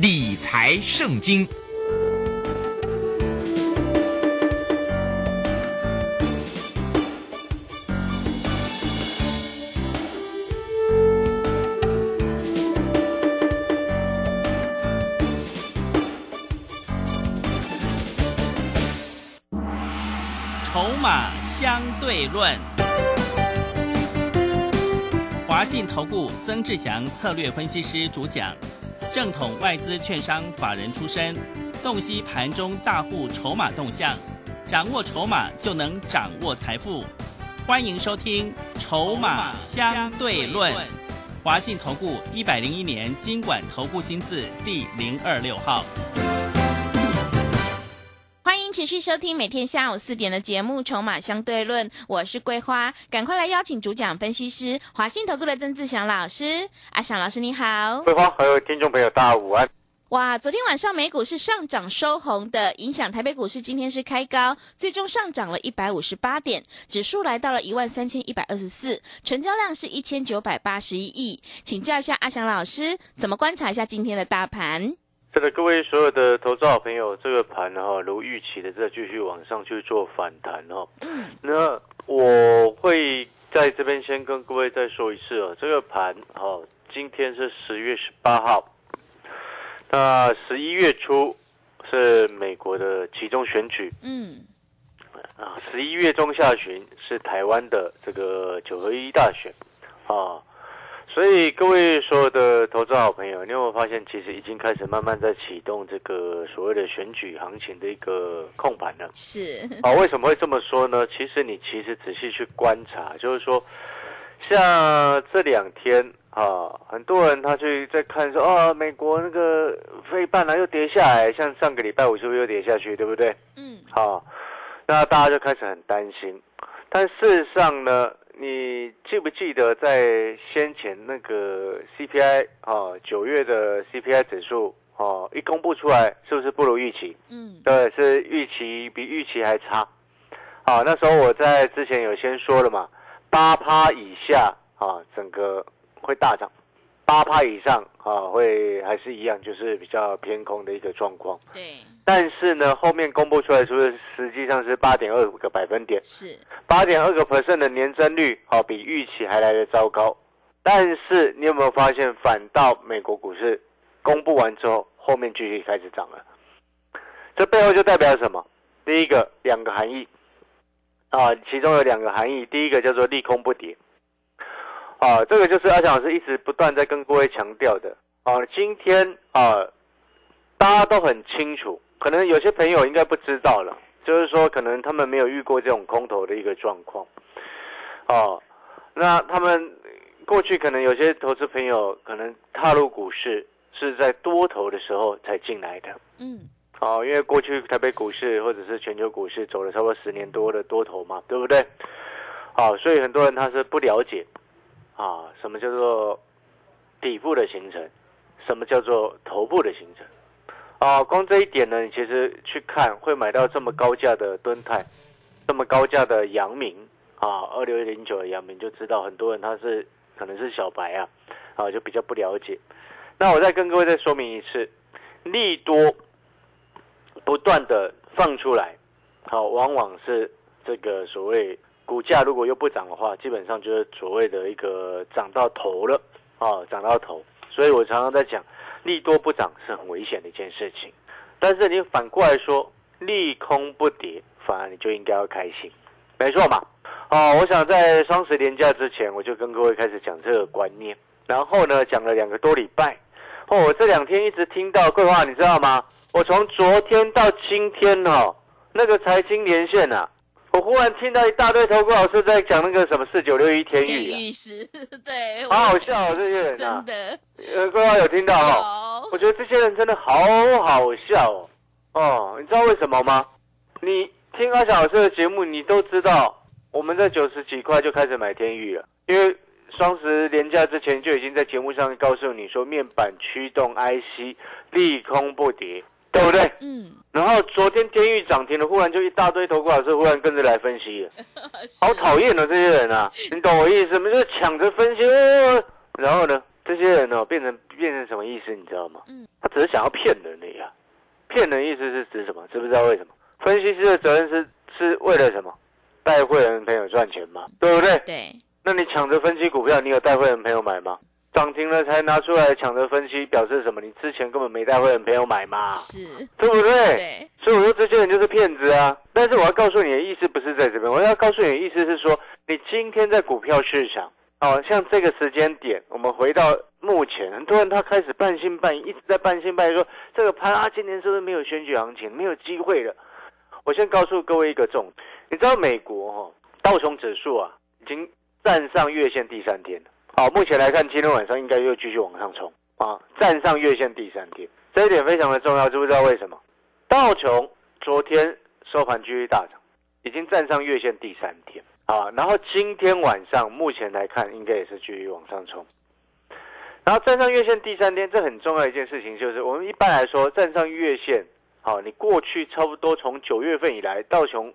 理财圣经。筹码相对论，华信投顾曾志祥策略分析师主讲，正统外资券商法人出身，洞悉盘中大户筹码动向，掌握筹码就能掌握财富。欢迎收听《筹码相对论》，华信投顾一百零一年金管投顾新字第零二六号。持续收听每天下午四点的节目《筹码相对论》，我是桂花，赶快来邀请主讲分析师华信投顾的曾志祥老师。阿祥老师你好，桂花还有听众朋友大家午安。哇，昨天晚上美股是上涨收红的，影响台北股市今天是开高，最终上涨了一百五十八点，指数来到了一万三千一百二十四，成交量是一千九百八十一亿。请教一下阿祥老师，怎么观察一下今天的大盘？是的，各位所有的投资好朋友，这个盘哈，如预期的在继续往上去做反弹哦。嗯，那我会在这边先跟各位再说一次哦，这个盘哈，今天是十月十八号，那十一月初是美国的其中选举，嗯，啊，十一月中下旬是台湾的这个九合一大选，啊。所以各位所有的投资好朋友，你有没有发现，其实已经开始慢慢在启动这个所谓的选举行情的一个控盘了？是啊，为什么会这么说呢？其实你其实仔细去观察，就是说，像这两天啊，很多人他去在看说，啊，美国那个非半呢又跌下来，像上个礼拜五是不是又跌下去，对不对？嗯，好，那大家就开始很担心，但事实上呢？你记不记得在先前那个 CPI 啊，九月的 CPI 指数啊，一公布出来，是不是不如预期？嗯，对，是预期比预期还差。好，那时候我在之前有先说了嘛，八趴以下啊，整个会大涨。八趴以上啊，会还是一样，就是比较偏空的一个状况。对。但是呢，后面公布出来，是不是实际上是八点二五个百分点？是。八点二个 percent 的年增率，好，比预期还来得糟糕。但是你有没有发现，反倒美国股市公布完之后，后面继续开始涨了？这背后就代表什么？第一个，两个含义啊，其中有两个含义。第一个叫做利空不跌。啊，这个就是阿强老师一直不断在跟各位强调的啊。今天啊，大家都很清楚，可能有些朋友应该不知道了，就是说可能他们没有遇过这种空头的一个状况。哦，那他们过去可能有些投资朋友可能踏入股市是在多头的时候才进来的。嗯。哦，因为过去台北股市或者是全球股市走了差不多十年多的多头嘛，对不对？好，所以很多人他是不了解。啊，什么叫做底部的形成？什么叫做头部的形成？啊，光这一点呢，你其实去看会买到这么高价的敦泰，这么高价的阳明啊，二六零九的阳明，就知道很多人他是可能是小白啊，啊，就比较不了解。那我再跟各位再说明一次，利多不断的放出来，好，往往是这个所谓。股价如果又不涨的话，基本上就是所谓的一个涨到头了啊，涨到头。所以我常常在讲，利多不涨是很危险的一件事情。但是你反过来说，利空不跌，反而你就应该要开心，没错嘛。哦，我想在双十连假之前，我就跟各位开始讲这个观念，然后呢讲了两个多礼拜。哦，我这两天一直听到桂花，你知道吗？我从昨天到今天哦，那个财经连线啊。我忽然听到一大堆投顾老师在讲那个什么四九六一天宇，天师，对，好好笑哦，这些人真的，呃，各位有听到哈？我觉得这些人真的好好笑哦，哦，你知道为什么吗？你听阿小老师的节目，你都知道，我们在九十几块就开始买天宇了，因为双十连假之前就已经在节目上告诉你说，面板驱动 IC 利空不跌。对不对？嗯。然后昨天天域涨停了，忽然就一大堆投顾老师忽然跟着来分析了，好讨厌的这些人啊！你懂我意思吗？就是抢着分析。然后呢，这些人呢、变成变成什么意思？你知道吗？嗯，他只是想要骗人的呀。骗人意思是指什么？知不知道为什么？分析师的责任是是为了什么？带会员朋友赚钱嘛，对不对？对，那你抢着分析股票，你有带会员朋友买吗？涨停了才拿出来抢着分析，表示什么？你之前根本没带会员朋友买嘛，是，对不对？对，所以我说这些人就是骗子啊！但是我要告诉你的意思不是在这边，我要告诉你的意思是说，你今天在股票市场，哦，像这个时间点，我们回到目前，很多人他开始半信半疑，一直在半信半疑说这个盘啊，今年是不是没有选举行情，没有机会了？我先告诉各位一个重点，你知道美国哈、哦、道琼指数啊已经站上月线第三天了。好，目前来看，今天晚上应该又继续往上冲啊，站上月线第三天，这一点非常的重要，知不知道为什么？道琼昨天收盘继续大涨，已经站上月线第三天啊，然后今天晚上目前来看，应该也是继续往上冲。然后站上月线第三天，这很重要一件事情就是，我们一般来说站上月线，好，你过去差不多从九月份以来，道琼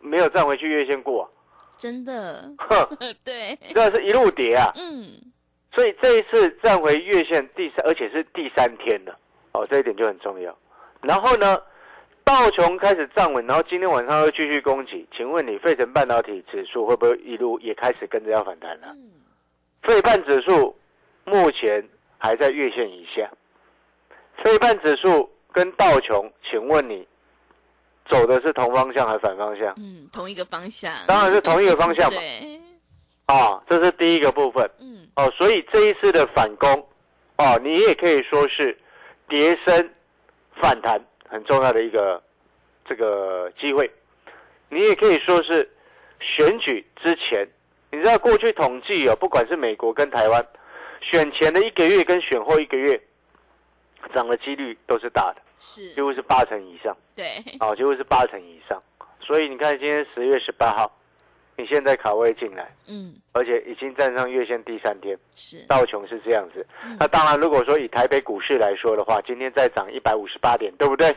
没有站回去月线过、真的，哼，对，这是一路跌啊。嗯，所以这一次站回月线第三，而且是第三天了，哦，这一点就很重要。然后呢，道琼开始站稳，然后今天晚上又继续攻击。请问你，费城半导体指数会不会一路也开始跟着要反弹了？嗯，费半指数目前还在月线以下，费半指数跟道琼，请问你走的是同方向还是反方向？嗯，同一个方向，当然是同一个方向嘛。对，啊，这是第一个部分。嗯，哦，所以这一次的反攻，哦，你也可以说是跌升反弹很重要的一个这个机会，你也可以说是选举之前，你知道过去统计哦，不管是美国跟台湾，选前的一个月跟选后一个月涨的几率都是大的，是几，乎是八成以上，对，啊、几乎是八成以上。所以你看今天十月十八号，你现在卡位进来。嗯，而且已经站上月线第三天，是，道琼是这样子嗯。那当然，如果说以台北股市来说的话，今天再涨一百五十八点，对不对？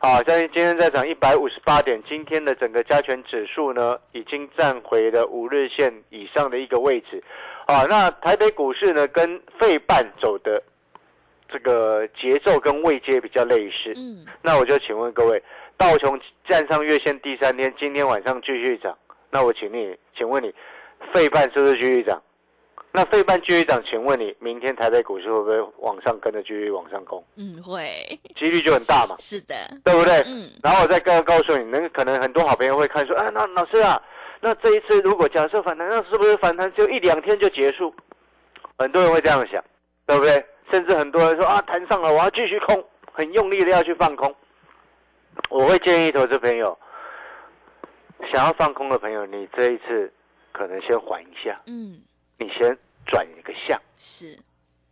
好，像今天再涨一百五十八点，今天的整个加权指数呢，已经站回了五日线以上的一个位置。啊，那台北股市呢，跟费半走的这个节奏跟位阶比较类似。嗯，那我就请问各位，道琼站上月线第三天，今天晚上继续涨，那我请你，请问你，费半是不是继续涨？那费半继续涨，请问你，明天台北股市会不会往上跟着继续往上攻？嗯，会，几率就很大嘛，是的，对不对？嗯，然后我再告告诉你，那个可能很多好朋友会看说，啊，那老师啊，那这一次如果假设反弹，那是不是反弹只有一两天就结束？很多人会这样想，对不对？甚至很多人说啊，弹上了，我要继续空，很用力的要去放空。我会建议投资朋友，想要放空的朋友，你这一次可能先缓一下，嗯，你先转一个向，是，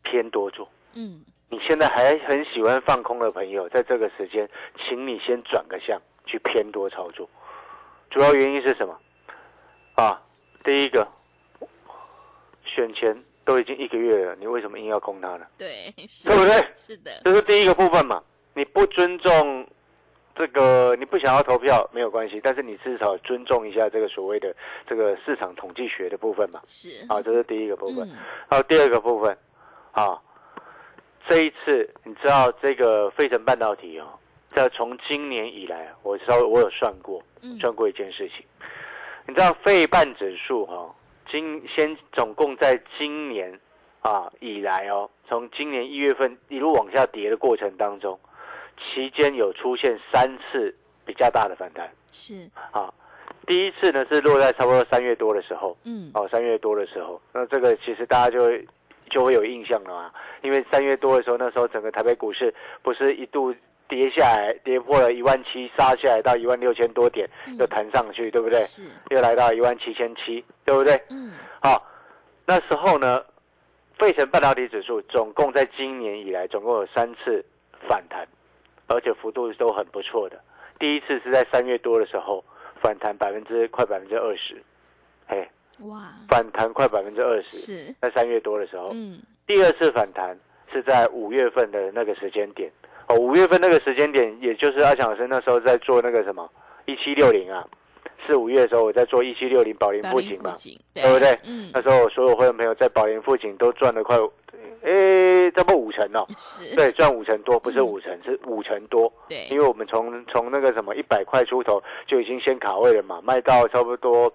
偏多做。嗯，你现在还很喜欢放空的朋友，在这个时间，请你先转个向去偏多操作。主要原因是什么？啊，第一个，选前都已经一个月了，你为什么硬要攻它呢？对，是，对不对？是的，这是第一个部分嘛。你不尊重这个，你不想要投票没有关系，但是你至少尊重一下这个所谓的这个市场统计学的部分嘛。是，啊，这是第一个部分。嗯，还有第二个部分，啊，这一次你知道这个费城半导体哦，在从今年以来，我稍微我有算过，嗯算过一件事情，你知道费半指数哈、哦，今先总共在今年啊以来哦，从今年一月份一路往下跌的过程当中，期间有出现三次比较大的反弹。是，啊。第一次呢是落在差不多三月多的时候，嗯，哦，三月多的时候，那这个其实大家就会就会有印象了嘛，因为三月多的时候，那时候整个台北股市不是一度跌下来，跌破了一万七，杀下来到一万六千多点，嗯又弹上去，对不对？是，又来到一万七千七，对不对？嗯，好，那时候呢，费城半导体指数总共在今年以来总共有三次反弹，而且幅度都很不错的。第一次是在三月多的时候反弹百分之快百分之二十，嘿，哇，反弹快百分之二十，是，在三月多的时候。嗯，第二次反弹是在五月份的那个时间点，哦，五月份那个时间点，也就是阿强老师那时候在做那个什么一七六零啊，四五月的时候，我在做一七六零宝林附近，对不对嗯，那时候我所有会员朋友在宝林附近都赚了快，诶，差不多五成哦。是，对，赚五成多，不是嗯五成，是五成多。对，因为我们从从那个什么一百块出头就已经先卡位了嘛，卖到差不多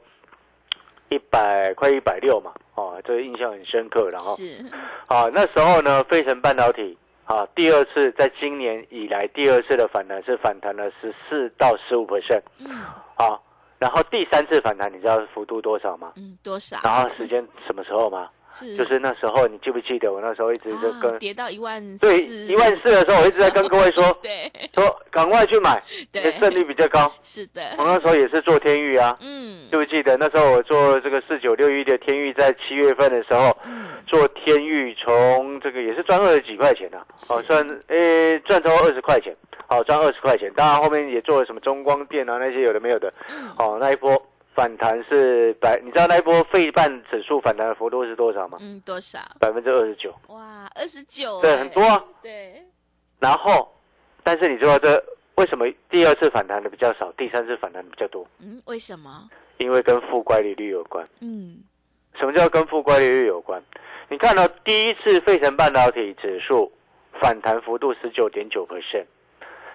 一百快一百六嘛，哦，这个印象很深刻。然后是，啊，那时候呢，飞腾半导体啊，第二次在今年以来第二次的反弹是反弹了十四到十五 percent 嗯啊，然后第三次反弹你知道幅度多少吗？嗯，多少？然后时间什么时候吗？是。就是那时候，你记不记得我那时候一直在跟、啊跌到一万四。对一万四的时候，我一直在跟各位说 对。说赶快去买，对，胜率比较高。是的，我那时候也是做天域啊，嗯。记不记得那时候我做这个四九六一的天域，在七月份的时候嗯，做天域，从这个也是赚二十几块钱啊，哦是赚诶赚超过二十块钱，好赚二十块钱。当然后面也做了什么中光电啊那些有的没有的，嗯。哦那一波反弹是百，你知道那一波费半指数反弹的幅度是多少吗？嗯，多少？百分之二十九，哇，二十九，对，很多啊。对，然后，但是你知道这为什么第二次反弹的比较少，第三次反弹的比较多？嗯，为什么？因为跟负乖离率有关。嗯什么叫跟负乖离率有关？你看到第一次费城半导体指数反弹幅度十九点九 percent，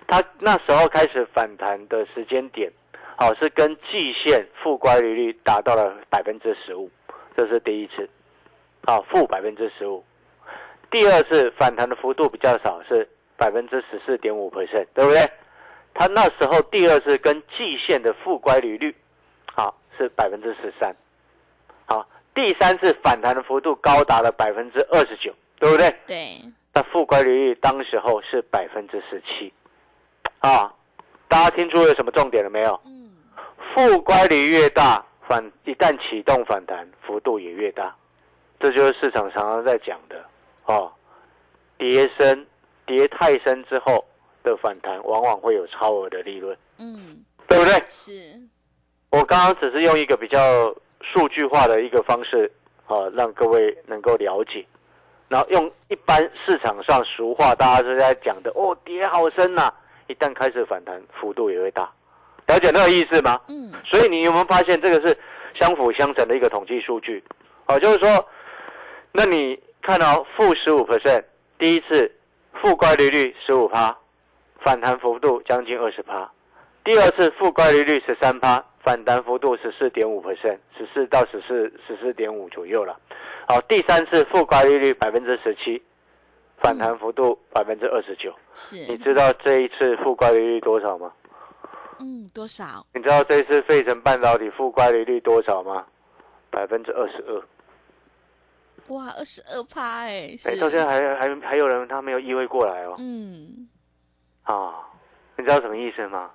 它那时候开始反弹的时间点，好、是跟季线负乖离率达到了百分之十五，这是第一次，好、负百分之十五。第二次反弹的幅度比较少，是百分之十四点五 percent，对不对？它那时候第二次跟季线的负乖离率，好、是百分之十三。好，第三次反弹的幅度高达了百分之二十九，对不对？对，那负乖离率当时候是百分之十七，啊，大家听出了什么重点了没有？嗯负乖离越大，反一旦启动反弹，幅度也越大，这就是市场常常在讲的哦。跌深，跌太深之后的反弹，往往会有超额的利润，嗯，对不对？是，我刚刚只是用一个比较数据化的一个方式，啊，让各位能够了解，然后用一般市场上俗话大家都在讲的哦，跌好深呐、一旦开始反弹，幅度也会大，了解那个意思吗？嗯所以你有没有发现这个是相辅相成的一个统计数据？哦，就是说，那你看到负十五 percent，第一次负乖离率十五趴，反弹幅度将近二十趴；第二次负乖离率十三趴，反弹幅度十四点五 percent，十四到十四十四点五左右了。好，第三次负乖离率百分之十七，反弹幅度百分之二十九。是你，知道这一次负乖离率多少吗？嗯，多少？你知道这次费城半导体负乖离率多少吗？百分之二十二。哇，二十二趴哎，哎，是，到现在还还还有人他没有意会过来哦。嗯啊，你知道什么意思吗？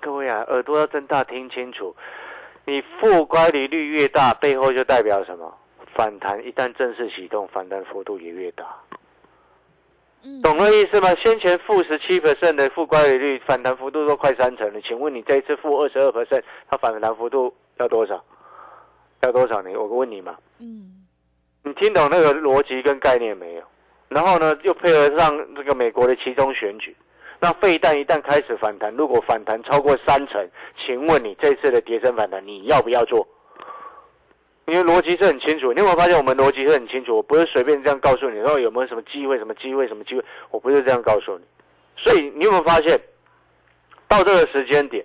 各位啊，耳朵要睁大听清楚。你负乖离率越大，背后就代表什么？反弹一旦正式启动，反弹幅度也越大。嗯，懂了意思吗？先前负十七 percent 的负乖离率，反弹幅度都快三成了。请问你这一次负二十二 percent，它反弹幅度要多少？要多少？你我问你嘛。嗯你听懂那个逻辑跟概念没有？然后呢，又配合上这个美国的其中选举，那废弹一旦开始反弹，如果反弹超过三成，请问你这次的跌升反弹你要不要做？因为逻辑是很清楚，你有没有发现我们逻辑是很清楚？我不是随便这样告诉你，然后有没有什么机会、什么机会、什么机会，我不是这样告诉你。所以你有没有发现，到这个时间点，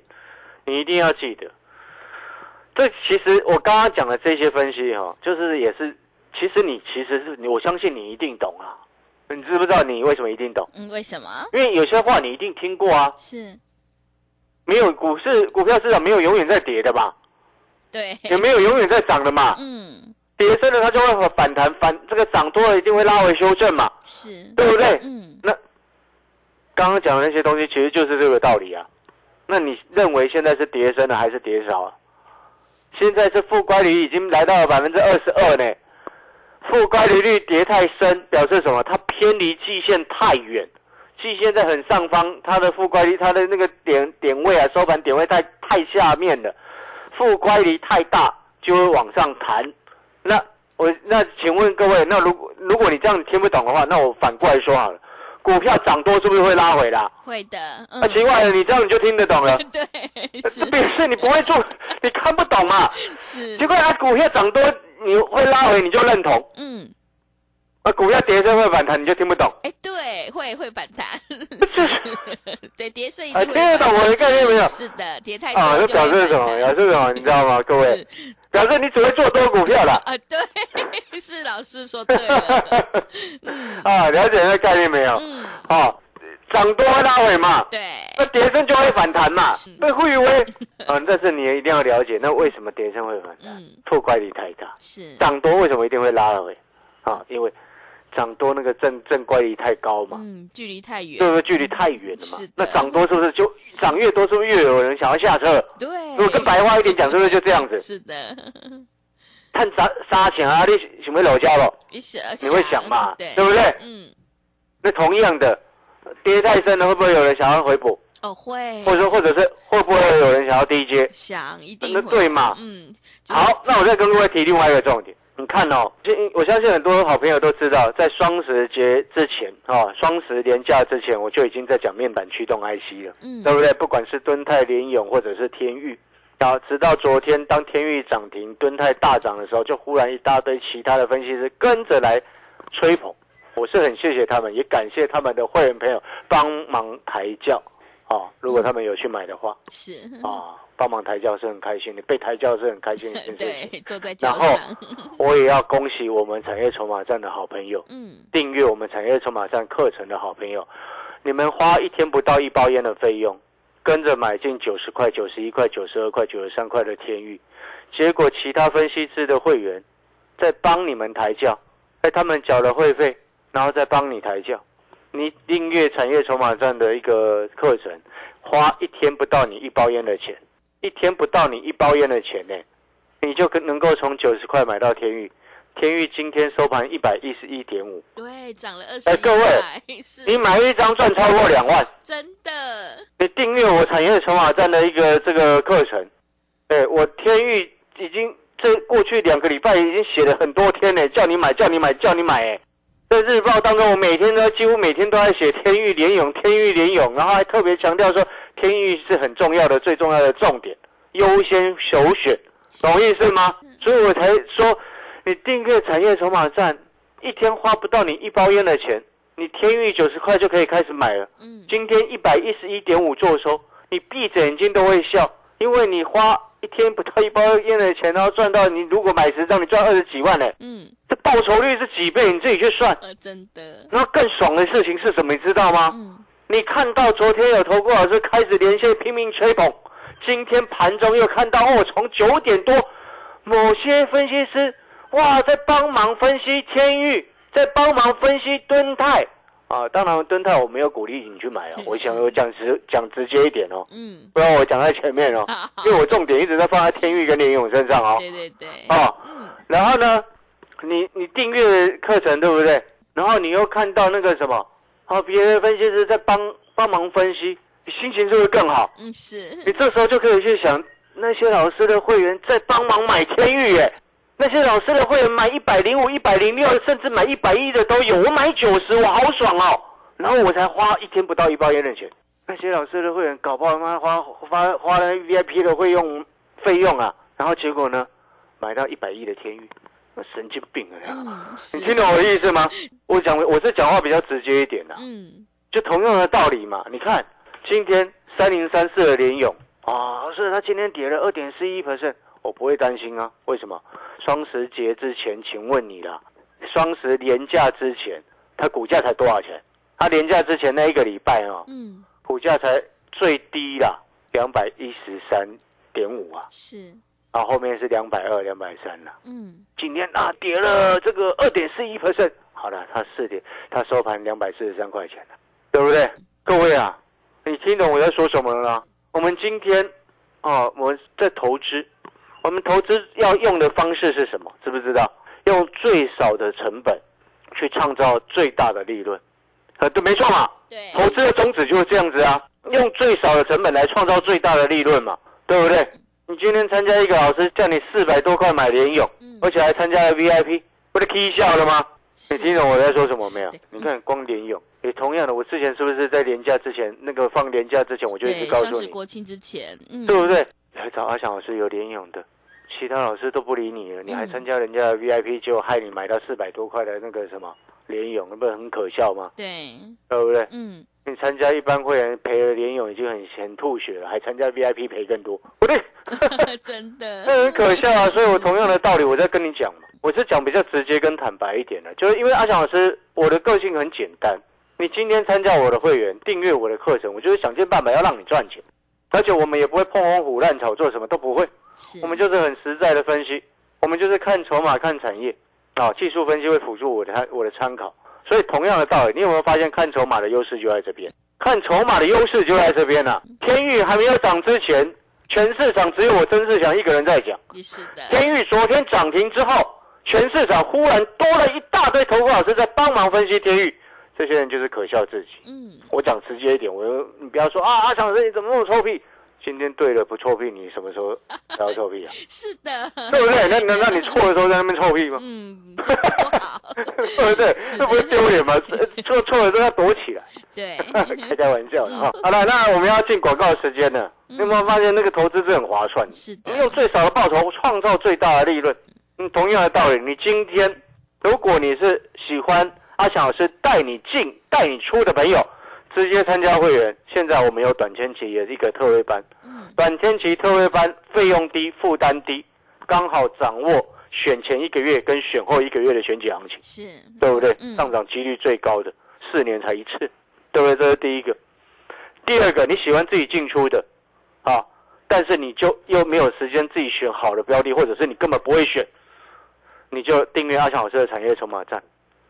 你一定要记得，这其实我刚刚讲的这些分析哈、就是也是，其实你其实是你，我相信你一定懂啊。你知不知道你为什么一定懂？嗯，为什么？因为有些话你一定听过啊。是，没有股市股票市场没有永远在跌的吧？对，也没有永远在涨的嘛。嗯，跌升了它就会反弹，反这个涨多了一定会拉回修正嘛，是，对不对？嗯那刚刚讲的那些东西其实就是这个道理啊。那你认为现在是跌升了还是跌少啊？现在是负乖离率已经来到了百分之二十二呢。负乖离率跌太深，表示什么？它偏离季线太远，季线在很上方，它的负乖离它的那个点点位啊，收盘点位太太下面了，负乖离太大就会往上弹。那我那请问各位，那如果如果你这样听不懂的话，那我反过来说好了。股票涨多是不是会拉回啦？会的，嗯那、，奇怪了，你这样你就听得懂了。对，是表示你不会做，你看不懂嘛。是结，果啊股票涨多，你会拉回，你就认同；嗯，啊，股票跌升会反弹，你就听不懂。哎，对，会会反弹，这是 对，跌升一啊，定会听得懂我的概念没有？是的，跌太多啊，这就表示什么？表示什么？你知道吗？各位，表示你只会做多股票了。啊，对，是老师说对了，啊，了解这概念没有？嗯，哦，涨多会拉回嘛，对，那跌升就会反弹嘛是，被忽以为，嗯，但是你也一定要了解，那为什么跌升会反弹？嗯，错怪力太大。是，涨多为什么一定会拉回？啊，因为涨多那个正正乖离太高嘛，嗯，距离太远对，不对？距离太远了是的？嘛那涨多是不是就涨越多，是不是越有人想要下车？对，如果跟白话一点讲，是不是就这样子？是的，看杀杀钱啊，你想不楼下了？你想你会想嘛？对，对不对？嗯，那同样的，跌太深了，会不会有人想要回补？哦，会，或者说，或者是会不会有人想要低接？想一定那会对嘛嗯，好，那我再跟各位提另外一个重点。你看哦，这我相信很多好朋友都知道，在双十节之前哦，双十连假之前，我就已经在讲面板驱动 IC 了，嗯，对不对？不管是敦泰、联勇或者是天域，啊，直到昨天当天域涨停、敦泰大涨的时候，就忽然一大堆其他的分析师跟着来吹捧，我是很谢谢他们，也感谢他们的会员朋友帮忙抬轿，哦，如果他们有去买的话，是，啊，帮忙抬轿是很开心的，被抬轿是很开心的。对，坐在然后，我也要恭喜我们产业筹码站的好朋友，嗯，订阅我们产业筹码站课程的好朋友，你们花一天不到一包烟的费用，跟着买进九十块、九十一块、九十二块、九十三块的天域，结果其他分析师的会员在帮你们抬轿，在他们缴了会费，然后再帮你抬轿。你订阅产业筹码站的一个课程，花一天不到你一包烟的钱，一天不到你一包烟的钱呢，你就跟能够从九十块买到天域。天域今天收盘一百一十一点五，对，涨了二十一哎各位你买一张赚超过两万。真的，你订阅我产业筹码站的一个这个课程，哎，我天域已经这过去两个礼拜已经写了很多天呢，叫你买，叫你买，叫你买，哎，在日报当中，我每天都几乎每天都在写天域联勇，天域联勇，然后还特别强调说天域是很重要的、最重要的重点，优先首选，懂意思吗？所以我才说，你订阅产业筹码站，一天花不到你一包烟的钱，你天域九十块就可以开始买了。嗯，今天一百一十一点五做收，你闭着眼睛都会笑，因为你花一天不到一包烟的钱，然后赚到你如果买十张，你赚二十几万呢，嗯，这报酬率是几倍？你自己去算。呃，真的，然后更爽的事情是什么？你知道吗？嗯，你看到昨天有投顾老师开始连线拼命吹捧，今天盘中又看到哦，从九点多，某些分析师哇在帮忙分析天域，在帮忙分析敦泰啊。当然敦泰我没有鼓励你去买啊，我想我讲直讲直接一点哦，嗯，不然我讲在前面哦，好好因为我重点一直在放在天域跟联勇身上哦。对对对，哦，嗯，然后呢，你你订阅课程对不对？然后你又看到那个什么，啊，别的分析师在帮帮忙分析，你心情是不是更好？嗯，是，你这时候就可以去想，那些老师的会员在帮忙买天域耶，那些老师的会员买一百零五、一百零六，甚至买一百一的都有，我买九十，我好爽哦。然后我才花一天不到一包烟的钱，那些老师的会员搞不好妈花花花了 VIP 的会用费用啊，然后结果呢，买到一百亿的天域，那神经病啊！嗯，你，听懂我的意思吗？我讲我是讲话比较直接一点的、嗯，就同样的道理嘛。你看今天三零三四的联勇啊，是它今天跌了二点四一 percent，我不会担心啊。为什么？双十节之前，请问你啦，双十连假之前，它股价才多少钱？它连假之前那一个礼拜啊，嗯，股价才最低啦，两百一十三点五啊，是，然后后面是两百二、两百三了。嗯，今天啊跌了这个二点四一 percent，好了，它四点，它收盘两百四十三块钱了，对不对？各位啊，你听懂我在说什么了吗？我们今天啊，我们在投资，我们投资要用的方式是什么？知不知道？用最少的成本去创造最大的利润，呃，对，没错嘛。对，投资的宗旨就是这样子啊，用最少的成本来创造最大的利润嘛，对不对？你今天参加一个老师叫你四百多块买联勇，嗯而且还参加了 VIP，不是 K 笑了吗？你听懂我在说什么没有？你看光联勇，也同样的，我之前是不是在年假之前，那个放年假之前，我就一直，告诉你，国庆之前，嗯，对不对？来找阿翔老师有联勇的，其他老师都不理你了，你还嗯参加人家的 VIP，结果害你买到四百多块的那个什么联勇，那不是很可笑吗？对，对不对？嗯，你参加一般会员赔了联勇已经很很吐血了，还参加 VIP 赔更多，不对，真的，那很可笑啊！所以我同样的道理，我在跟你讲嘛，我是讲比较直接跟坦白一点的，就是因为阿翔老师，我的个性很简单，你今天参加我的会员，订阅我的课程，我就是想尽办法要让你赚钱，而且我们也不会碰风虎烂炒作，什么都不会，我们就是很实在的分析，我们就是看筹码、看产业，啊，技术分析会辅助我的我的参考。所以同样的道理，你有没有发现看筹码的优势就在这边？看筹码的优势就在这边了、天域还没有涨之前，全市场只有我曾志祥一个人在讲。是的，天域昨天涨停之后，全市场忽然多了一大堆投顾老师在帮忙分析天域，这些人就是可笑自己。嗯，我讲直接一点，我你不要说啊，阿强老师你怎么那么臭屁？今天对了不臭屁，你什么时候 才要臭屁啊？是的，对不对？那那那你错的时候在那边臭屁吗？嗯，这个不好，对不对？这不是丢脸吗？错错的时候要躲起来，对，开 开玩笑的哈。好了，那我们要进广告时间了。你有没有发现那个投资是很划算的？是的你，用最少的报酬创造最大的利润。嗯，同样的道理，你今天如果你是喜欢阿翔老师带你进、带你出的朋友，直接参加会员。现在我们有短天期也是一个特惠班，嗯，短天期特惠班费用低、负担低，刚好掌握选前一个月跟选后一个月的选举行情。是，对不对嗯？上涨几率最高的，四年才一次，对不对？这是第一个。第二个，你喜欢自己进出的，啊，但是你就又没有时间自己选好的标的，或者是你根本不会选，你就订阅阿强老师的产业筹码站，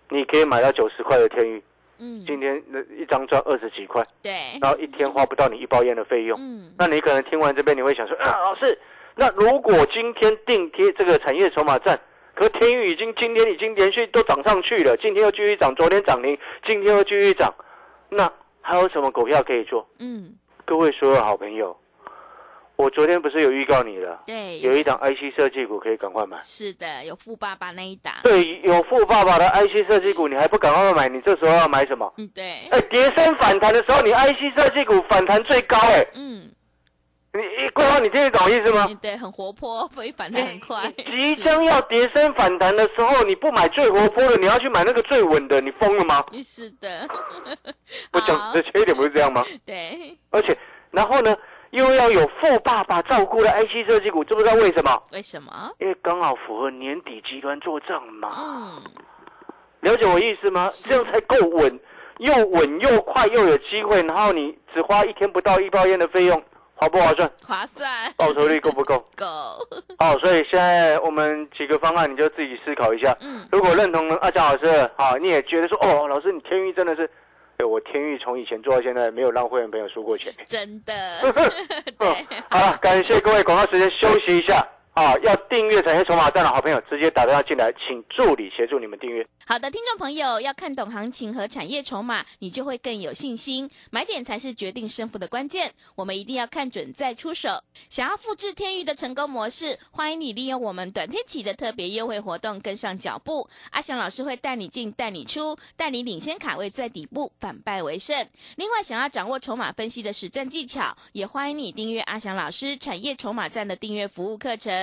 你可以买到九十块的天域，嗯，今天那一张赚二十几块，对，然后一天花不到你一包烟的费用。嗯，那你可能听完这边，你会想说，啊，老师，那如果今天定贴这个产业筹码站，可天宇已经今天已经连续都涨上去了，今天又继续涨，昨天涨停，今天又继续涨，那还有什么股票可以做？嗯，各位所有好朋友，我昨天不是有预告你了，对，有一档 IC 设计股可以赶快买。是的，有富爸爸那一档，对，有富爸爸的 IC 设计股，你还不赶快买？你这时候要买什么？嗯，对，哎，跌升反弹的时候，你 IC 设计股反弹最高，哎，嗯，你桂花，你听得懂意思吗？嗯对，很活泼，所以反弹很快，即将要跌升反弹的时候，你不买最活泼的，你要去买那个最稳的，你疯了吗？是的，我讲的缺一点不是这样吗？对，而且，然后呢，又要有富爸爸照顾的 IC 设计股，知不知道为什么？为什么？因为刚好符合年底集团做账嘛。嗯，了解我意思吗？是这样才够稳，又稳又快又有机会，然后你只花一天不到一包烟的费用，划不划算？划算，报酬率够不够？够，好，所以现在我们几个方案，你就自己思考一下。嗯，如果认同阿强老师的，好，你也觉得说，哦，老师你天域真的是，对我天域从以前做到现在，没有让会员朋友输过钱。真的，嗯 对，好了，感谢各位，广告时间休息一下。啊，要订阅产业筹码站的好朋友，直接打电话进来，请助理协助你们订阅。好的，听众朋友，要看懂行情和产业筹码，你就会更有信心。买点才是决定胜负的关键，我们一定要看准再出手。想要复制天域的成功模式，欢迎你利用我们短天期的特别优惠活动跟上脚步。阿翔老师会带你进，带你出，带你领先卡位在底部，反败为胜。另外，想要掌握筹码分析的实战技巧，也欢迎你订阅阿翔老师产业筹码站的订阅服务课程。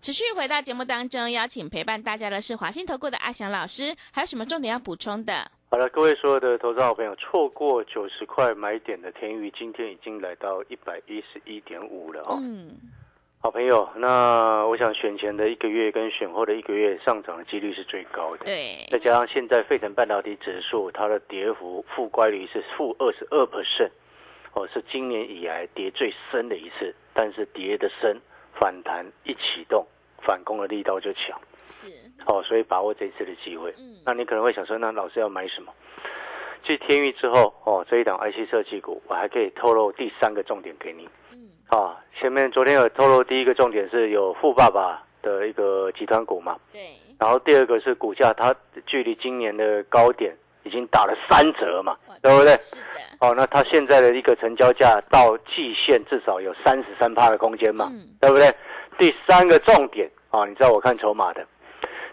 持续回到节目当中，邀请陪伴大家的是华信投顾的阿翔老师，还有什么重点要补充的？好了，各位所有的投资好朋友，错过九十块买点的天宇，今天已经来到一百一十一点五了哦。嗯，好朋友，那我想选前的一个月跟选后的一个月上涨的几率是最高的。对，再加上现在费城半导体指数它的跌幅负乖离是负二十二 percent，哦，是今年以来跌最深的一次。但是跌的深，反弹一启动，反攻的力道就强。是，哦，所以把握这一次的机会。嗯，那你可能会想说，那老师要买什么？继天域之后，哦，这一档 IC 设计股，我还可以透露第三个重点给你。嗯，啊，前面昨天有透露第一个重点是有富爸爸的一个集团股嘛，对，然后第二个是股价它距离今年的高点已经打了三折嘛，对不对？是的，哦，那它现在的一个成交价到季线至少有三十三趴的空间嘛，嗯对不对？第三个重点啊，你知道我看筹码的，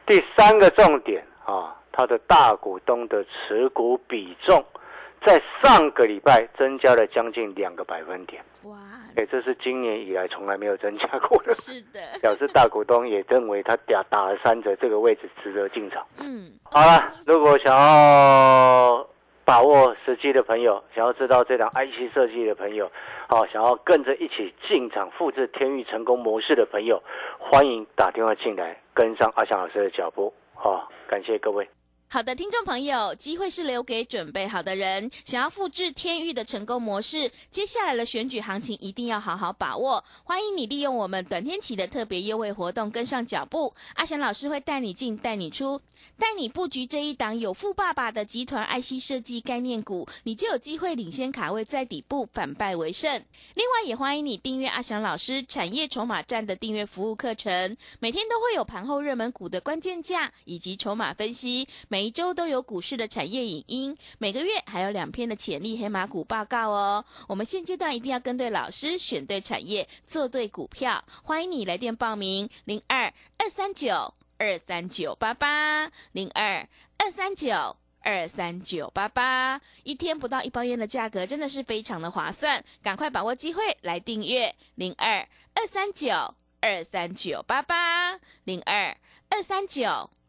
第三个重点啊，它的大股东的持股比重在上个礼拜增加了将近两个百分点，哇，哎，这是今年以来从来没有增加过的，是的，表示大股东也认为他打打了三折，这个位置值得进场。嗯，好了，如果想要把握时机的朋友，想要知道这档 IC 设计的朋友，好、想要跟着一起进场复制天域成功模式的朋友，欢迎打电话进来，跟上阿翔老师的脚步。好、感谢各位。好的，听众朋友，机会是留给准备好的人。想要复制天域的成功模式，接下来的选举行情一定要好好把握。欢迎你利用我们短天期的特别优惠活动跟上脚步。阿翔老师会带你进，带你出，带你布局这一档有富爸爸的集团 IC 设计概念股，你就有机会领先卡位在底部，反败为胜。另外，也欢迎你订阅阿翔老师产业筹码站的订阅服务课程，每天都会有盘后热门股的关键价以及筹码分析，每一周都有股市的产业影音，每个月还有两篇的潜力黑马股报告哦。我们现阶段一定要跟对老师，选对产业，做对股票。欢迎你来电报名：零二二三九二三九八八零二二三九。二三九八八，一天不到一包烟的价格，真的是非常的划算，赶快把握机会来订阅零二二三九二三九八八零二二三九